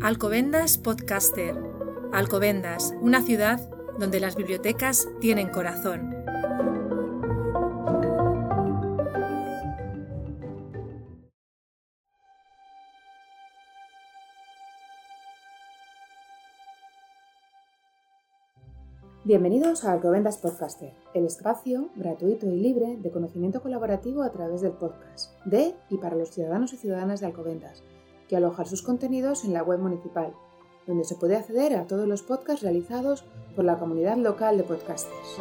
Alcobendas Podcaster. Alcobendas, una ciudad donde las bibliotecas tienen corazón. Bienvenidos a Alcobendas Podcaster, el espacio gratuito y libre de conocimiento colaborativo a través del podcast, de y para los ciudadanos y ciudadanas de Alcobendas, que alojan sus contenidos en la web municipal, donde se puede acceder a todos los podcasts realizados por la comunidad local de podcasters.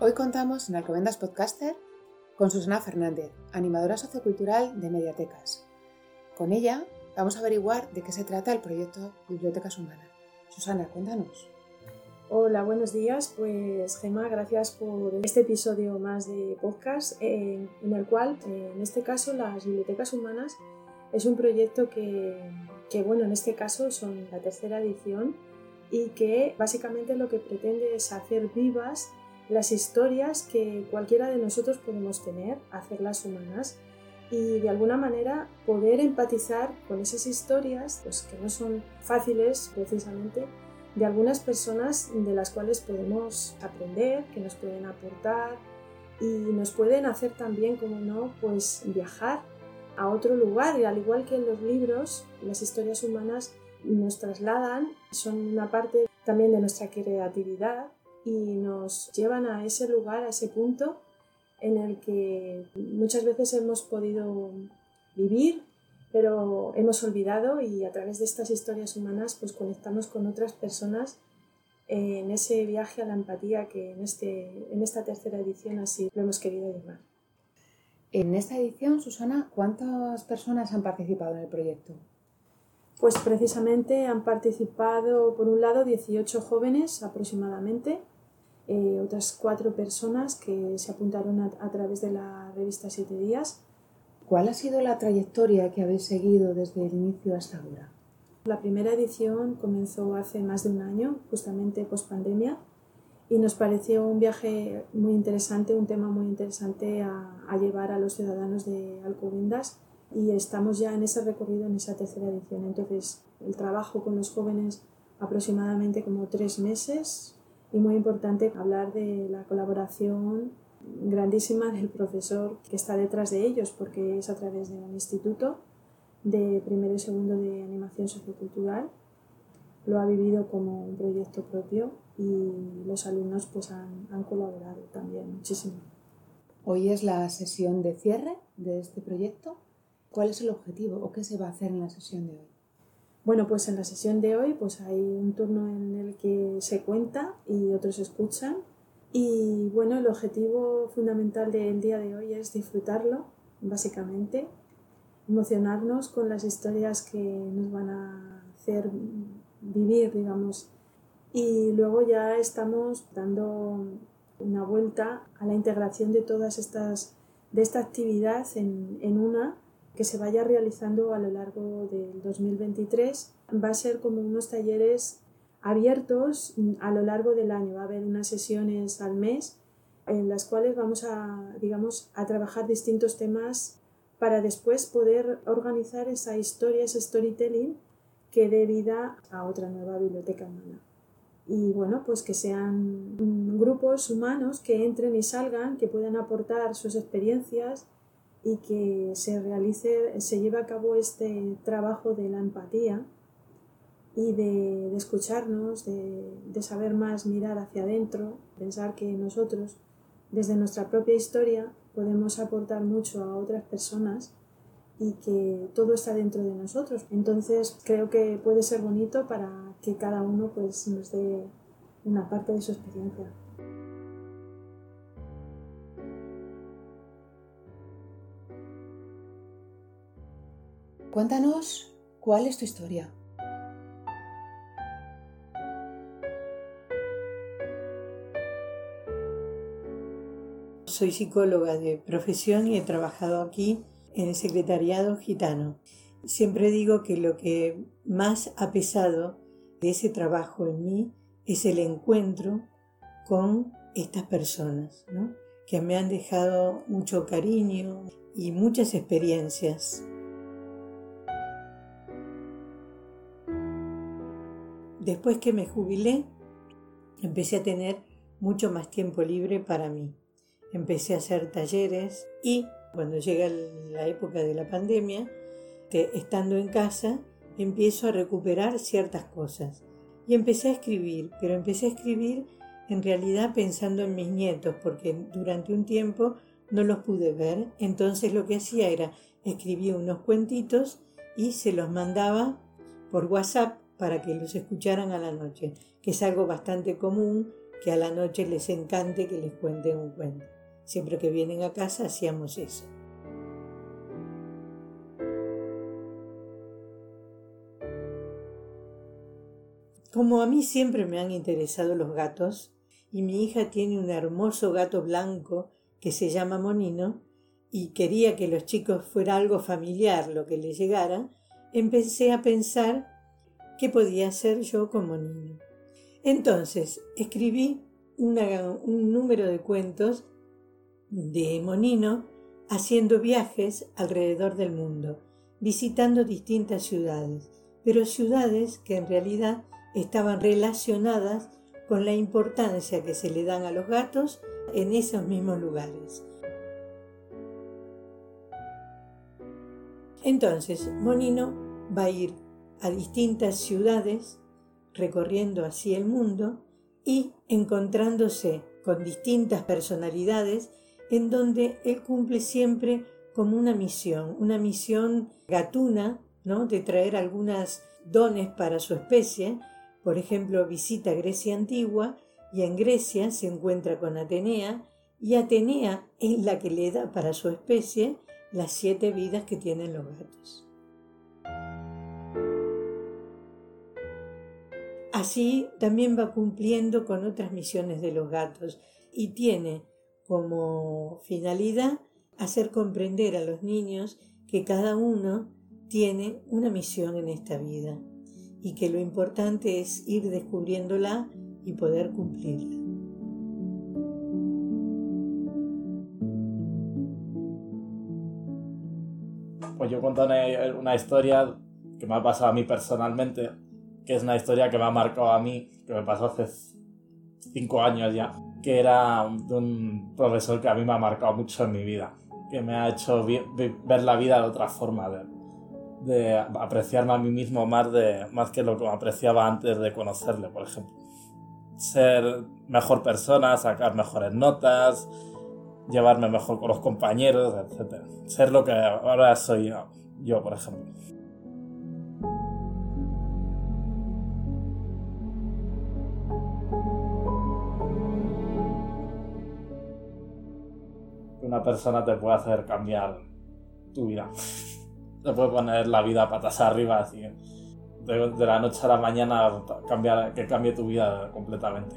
Hoy contamos en Alcobendas Podcaster con Susana Fernández, animadora sociocultural de Mediatecas. Con ella vamos a averiguar de qué se trata el proyecto Bibliotecas Humanas. Susana, cuéntanos. Hola, buenos días. Pues Gemma, gracias por este episodio más de podcast eh, en el cual, eh, en este caso, las bibliotecas humanas es un proyecto que, que, bueno, en este caso son la tercera edición y que básicamente lo que pretende es hacer vivas las historias que cualquiera de nosotros podemos tener, hacerlas humanas y de alguna manera poder empatizar con esas historias, pues que no son fáciles precisamente, de algunas personas de las cuales podemos aprender, que nos pueden aportar y nos pueden hacer también, como no, pues viajar a otro lugar. Y al igual que en los libros, las historias humanas nos trasladan, son una parte también de nuestra creatividad y nos llevan a ese lugar, a ese punto en el que muchas veces hemos podido vivir pero hemos olvidado y a través de estas historias humanas pues conectamos con otras personas en ese viaje a la empatía que en, este, en esta tercera edición así lo hemos querido llamar. En esta edición, Susana, ¿cuántas personas han participado en el proyecto? Pues precisamente han participado, por un lado, 18 jóvenes aproximadamente, eh, otras cuatro personas que se apuntaron a, a través de la revista Siete Días ¿Cuál ha sido la trayectoria que habéis seguido desde el inicio hasta ahora? La primera edición comenzó hace más de un año, justamente post pandemia, y nos pareció un viaje muy interesante, un tema muy interesante a, llevar a los ciudadanos de Alcobendas y estamos ya en ese recorrido, en esa tercera edición. Entonces, el trabajo con los jóvenes aproximadamente como tres meses y muy importante hablar de la colaboración grandísima del profesor que está detrás de ellos, porque es a través de un instituto de primero y segundo de animación sociocultural. Lo ha vivido como un proyecto propio y los alumnos pues han, han colaborado también muchísimo. Hoy es la sesión de cierre de este proyecto. ¿Cuál es el objetivo o qué se va a hacer en la sesión de hoy? Bueno, pues en la sesión de hoy pues hay un turno en el que se cuenta y otros escuchan y bueno, el objetivo fundamental del día de hoy es disfrutarlo, básicamente, emocionarnos con las historias que nos van a hacer vivir, digamos. Y luego ya estamos dando una vuelta a la integración de todas estas, de esta actividad en, en una que se vaya realizando a lo largo del 2023. Va a ser como unos talleres abiertos a lo largo del año. Va a haber unas sesiones al mes en las cuales vamos a, digamos, a trabajar distintos temas para después poder organizar esa historia, ese storytelling que dé vida a otra nueva biblioteca humana. Y bueno, pues que sean grupos humanos que entren y salgan, que puedan aportar sus experiencias y que se realice, se lleve a cabo este trabajo de la empatía y de, escucharnos, de, saber más mirar hacia adentro, pensar que nosotros, desde nuestra propia historia, podemos aportar mucho a otras personas y que todo está dentro de nosotros. Entonces creo que puede ser bonito para que cada uno pues, nos dé una parte de su experiencia. Cuéntanos cuál es tu historia. Soy psicóloga de profesión y he trabajado aquí en el secretariado gitano. Siempre digo que lo que más ha pesado de ese trabajo en mí es el encuentro con estas personas, ¿no? que me han dejado mucho cariño y muchas experiencias. Después que me jubilé, empecé a tener mucho más tiempo libre para mí. Empecé a hacer talleres y cuando llega la época de la pandemia, que estando en casa, empiezo a recuperar ciertas cosas. Y empecé a escribir, pero empecé a escribir en realidad pensando en mis nietos, porque durante un tiempo no los pude ver. Entonces lo que hacía era escribir unos cuentitos y se los mandaba por WhatsApp para que los escucharan a la noche, que es algo bastante común que a la noche les encante que les cuenten un cuento. Siempre que vienen a casa hacíamos eso. Como a mí siempre me han interesado los gatos, y mi hija tiene un hermoso gato blanco que se llama Monino, y quería que los chicos fuera algo familiar lo que le llegara, empecé a pensar qué podía hacer yo con Monino. Entonces escribí un número de cuentos de Monino haciendo viajes alrededor del mundo, visitando distintas ciudades, pero ciudades que en realidad estaban relacionadas con la importancia que se le dan a los gatos en esos mismos lugares. Entonces, Monino va a ir a distintas ciudades, recorriendo así el mundo y encontrándose con distintas personalidades en donde él cumple siempre como una misión, una misión gatuna, ¿no? de traer algunas dones para su especie. Por ejemplo, visita Grecia antigua y en Grecia se encuentra con Atenea y Atenea es la que le da para su especie las siete vidas que tienen los gatos. Así también va cumpliendo con otras misiones de los gatos y tiene como finalidad hacer comprender a los niños que cada uno tiene una misión en esta vida y que lo importante es ir descubriéndola y poder cumplirla. Pues yo cuento una, historia que me ha pasado a mí personalmente, que es una historia que me ha marcado a mí, que me pasó hace cinco años ya que era de un profesor que a mí me ha marcado mucho en mi vida, que me ha hecho ver la vida de otra forma, de, de apreciarme a mí mismo más, de, más que lo que apreciaba antes de conocerle, por ejemplo. Ser mejor persona, sacar mejores notas, llevarme mejor con los compañeros, etc. Ser lo que ahora soy yo por ejemplo. Persona te puede hacer cambiar tu vida. Te puede poner la vida patas arriba, así. De, de la noche a la mañana cambiar, que cambie tu vida completamente.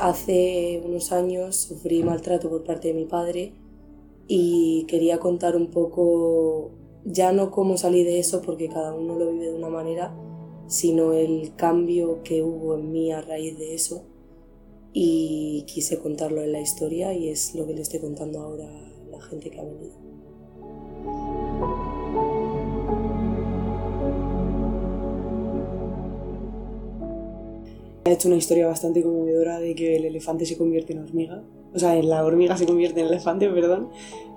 Hace unos años sufrí maltrato por parte de mi padre y quería contar un poco ya no cómo salí de eso porque cada uno lo vive de una manera, sino el cambio que hubo en mí a raíz de eso. Y quise contarlo en la historia y es lo que le estoy contando ahora a la gente que ha venido. He hecho una historia bastante conmovedora de que el elefante se convierte en hormiga, o sea, la hormiga se convierte en elefante, perdón,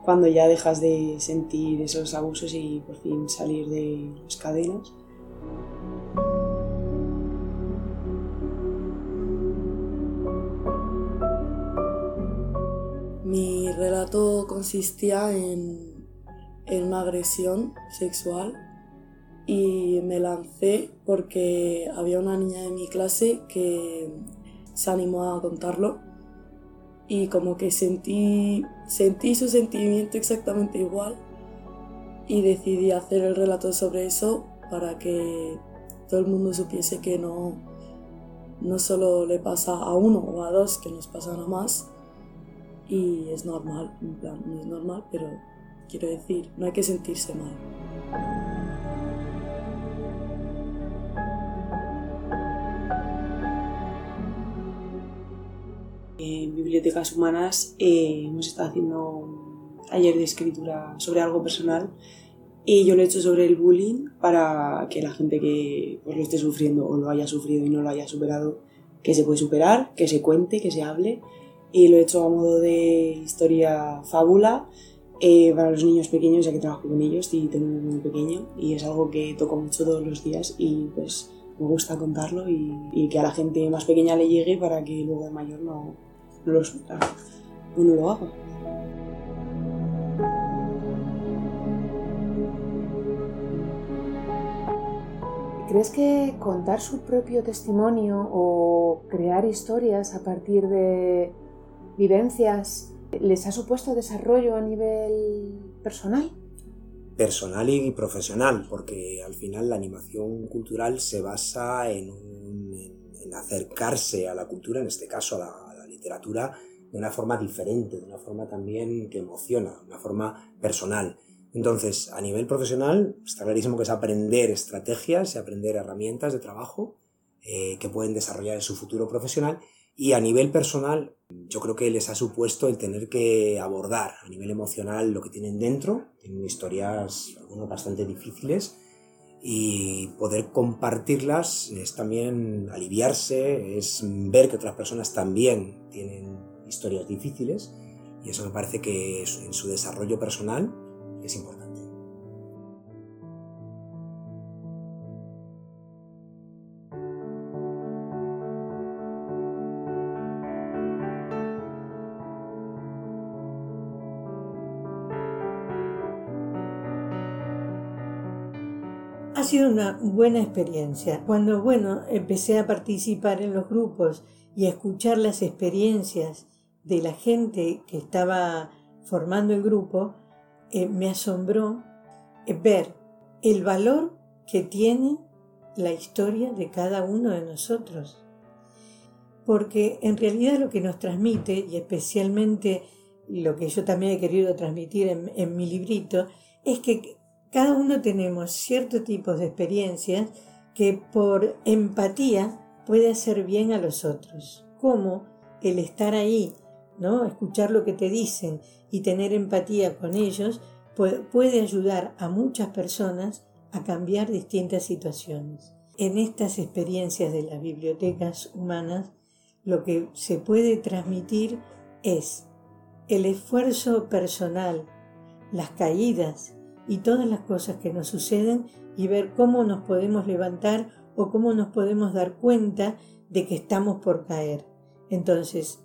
cuando ya dejas de sentir esos abusos y por fin salir de las cadenas. Mi relato consistía en, en una agresión sexual y me lancé porque había una niña de mi clase que se animó a contarlo y como que sentí, sentí su sentimiento exactamente igual y decidí hacer el relato sobre eso para que todo el mundo supiese que no, no solo le pasa a uno o a dos, que nos pasan a más y es normal, en plan, no es normal, pero quiero decir, no hay que sentirse mal. En bibliotecas humanas eh, hemos estado haciendo un taller de escritura sobre algo personal y yo lo he hecho sobre el bullying para que la gente que pues, lo esté sufriendo o lo haya sufrido y no lo haya superado, que se puede superar, que se cuente, que se hable. Y lo he hecho a modo de historia fábula eh, para los niños pequeños, ya que trabajo con ellos y tengo un muy pequeño y es algo que toco mucho todos los días y pues me gusta contarlo y, y que a la gente más pequeña le llegue para que luego de mayor no, no lo no lo haga. ¿Crees que contar su propio testimonio o crear historias a partir de vivencias les ha supuesto desarrollo a nivel personal? Personal y profesional, porque al final la animación cultural se basa en, un, en, acercarse a la cultura, en este caso a la, a la literatura, de una forma diferente, de una forma también que emociona, una forma personal. Entonces, a nivel profesional, está clarísimo que es aprender estrategias y aprender herramientas de trabajo eh, que pueden desarrollar en su futuro profesional. Y a nivel personal, yo creo que les ha supuesto el tener que abordar a nivel emocional lo que tienen dentro. Tienen historias, algunas bastante difíciles, y poder compartirlas es también aliviarse, es ver que otras personas también tienen historias difíciles. Y eso me parece que en su desarrollo personal es importante. Sido una buena experiencia. Cuando, bueno, empecé a participar en los grupos y a escuchar las experiencias de la gente que estaba formando el grupo, eh, me asombró eh, ver el valor que tiene la historia de cada uno de nosotros. Porque en realidad lo que nos transmite, y especialmente lo que yo también he querido transmitir en, en mi librito, es que cada uno tenemos ciertos tipos de experiencias que por empatía puede hacer bien a los otros. Como el estar ahí, ¿no? Escuchar lo que te dicen y tener empatía con ellos puede ayudar a muchas personas a cambiar distintas situaciones. En estas experiencias de las bibliotecas humanas, lo que se puede transmitir es el esfuerzo personal, las caídas y todas las cosas que nos suceden y ver cómo nos podemos levantar o cómo nos podemos dar cuenta de que estamos por caer. Entonces,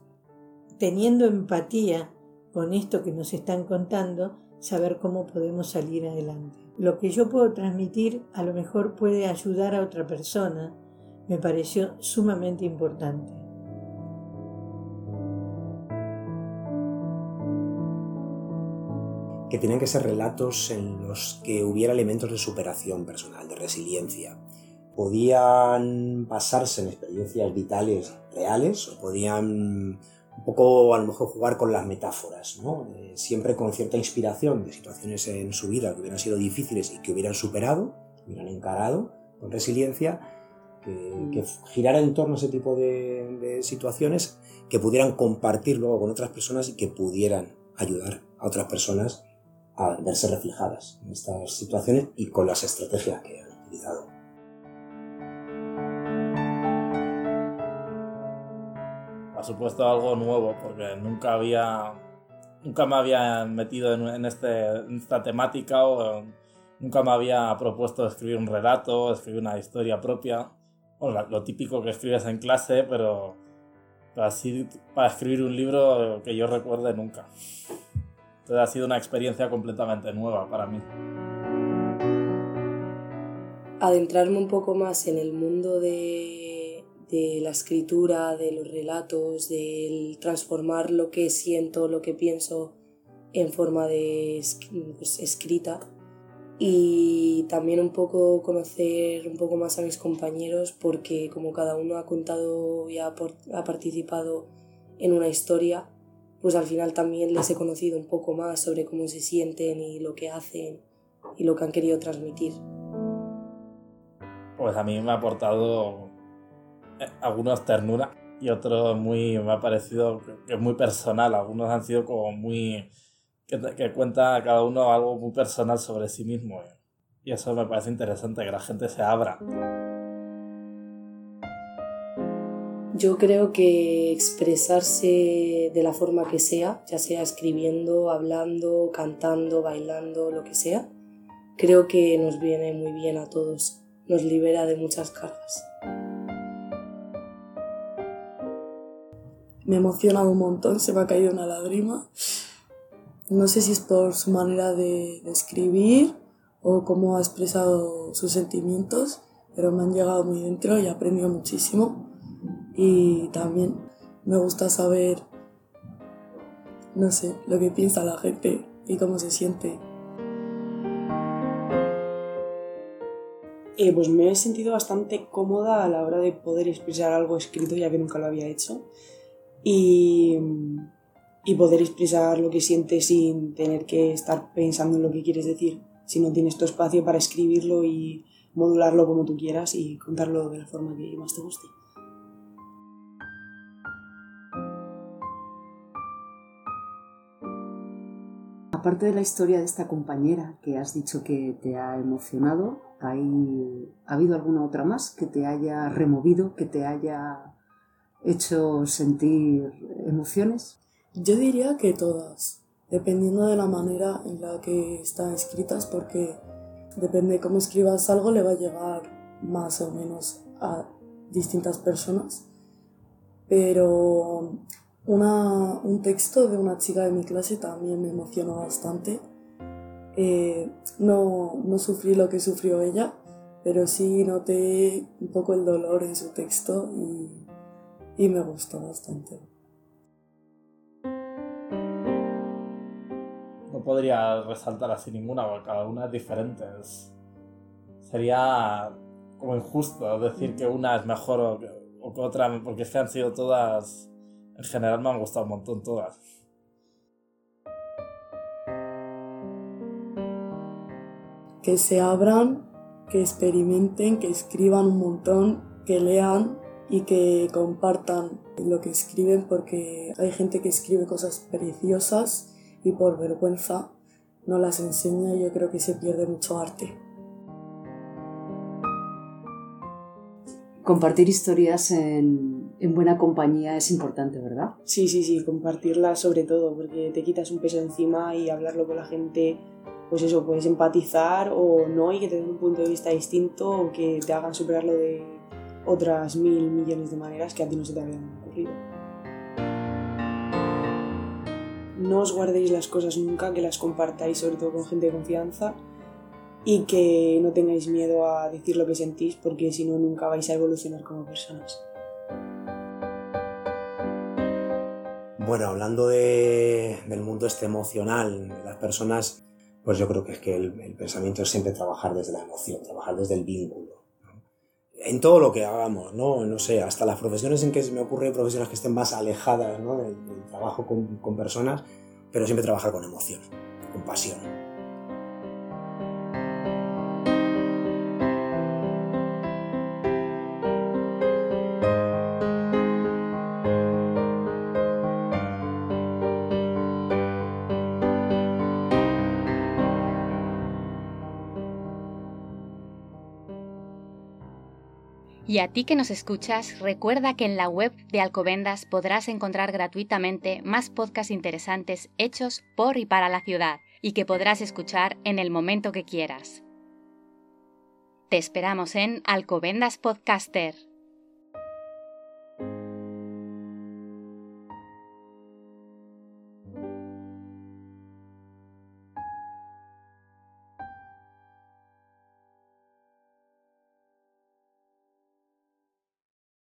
teniendo empatía con esto que nos están contando, saber cómo podemos salir adelante. Lo que yo puedo transmitir a lo mejor puede ayudar a otra persona, me pareció sumamente importante. Que tienen que ser relatos en los que hubiera elementos de superación personal, de resiliencia. Podían basarse en experiencias vitales reales o podían un poco a lo mejor jugar con las metáforas, ¿no? Eh, siempre con cierta inspiración de situaciones en su vida que hubieran sido difíciles y que hubieran superado, hubieran encarado con resiliencia, que, que girara en torno a ese tipo de, de, situaciones, que pudieran compartir luego con otras personas y que pudieran ayudar a otras personas a verse reflejadas en estas situaciones y con las estrategias que han utilizado. ha supuesto algo nuevo porque nunca había nunca me había metido en, este, en esta temática o nunca me había propuesto escribir un relato, escribir una historia propia. Bueno, lo típico que escribes en clase, pero así para escribir un libro que yo recuerde nunca. Entonces ha sido una experiencia completamente nueva para mí. Adentrarme un poco más en el mundo de de la escritura, de los relatos, del transformar lo que siento, lo que pienso en forma de pues, escrita y también un poco conocer un poco más a mis compañeros porque como cada uno ha contado y ha, ha participado en una historia, pues al final también les he conocido un poco más sobre cómo se sienten y lo que hacen y lo que han querido transmitir. Pues a mí me ha aportado algunos ternura y otro muy, me ha parecido que es muy personal. Algunos han sido como muy, que, que cuenta cada uno algo muy personal sobre sí mismo. Y eso me parece interesante, que la gente se abra. Yo creo que expresarse de la forma que sea, ya sea escribiendo, hablando, cantando, bailando, lo que sea, creo que nos viene muy bien a todos, nos libera de muchas cargas. Me ha emocionado un montón, se me ha caído una lágrima. No sé si es por su manera de, de escribir o cómo ha expresado sus sentimientos, pero me han llegado muy dentro y he aprendido muchísimo y también me gusta saber, no sé, lo que piensa la gente y cómo se siente. Eh, pues me he sentido bastante cómoda a la hora de poder expresar algo escrito, ya que nunca lo había hecho, y, y poder expresar lo que sientes sin tener que estar pensando en lo que quieres decir, si no tienes tu espacio para escribirlo y modularlo como tú quieras y contarlo de la forma que más te guste. Aparte de la historia de esta compañera que has dicho que te ha emocionado, ¿hay, ¿ha habido alguna otra más que te haya removido, que te haya hecho sentir emociones? Yo diría que todas, dependiendo de la manera en la que están escritas, porque depende de cómo escribas algo, le va a llegar más o menos a distintas personas. Pero una, un texto de una chica de mi clase también me emocionó bastante. Eh, no, no sufrí lo que sufrió ella, pero sí noté un poco el dolor en su texto y, y me gustó bastante. No podría resaltar así ninguna, porque cada una es diferente. Sería como injusto decir que una es mejor o que, o que otra, porque es que han sido todas, en general me han gustado un montón todas. Que se abran, que experimenten, que escriban un montón, que lean y que compartan lo que escriben porque hay gente que escribe cosas preciosas y por vergüenza no las enseña y yo creo que se pierde mucho arte. Compartir historias en, en buena compañía es importante, ¿verdad? Sí, sí, sí, compartirla sobre todo, porque te quitas un peso encima y hablarlo con la gente, pues eso, puedes empatizar o no y que te den un punto de vista distinto o que te hagan superarlo de otras mil millones de maneras que a ti no se te habían ocurrido. No os guardéis las cosas nunca, que las compartáis sobre todo con gente de confianza y que no tengáis miedo a decir lo que sentís porque si no nunca vais a evolucionar como personas. Bueno, hablando de- del mundo este emocional, de las personas, pues yo creo que es que el, pensamiento es siempre trabajar desde la emoción, trabajar desde el vínculo. ¿no? En todo lo que hagamos, ¿no? No sé, hasta las profesiones en que se me ocurre profesiones que estén más alejadas ¿no? del, del trabajo con, con personas, pero siempre trabajar con emoción, con pasión. Y a ti que nos escuchas, recuerda que en la web de Alcobendas podrás encontrar gratuitamente más podcasts interesantes hechos por y para la ciudad y que podrás escuchar en el momento que quieras. Te esperamos en Alcobendas Podcaster.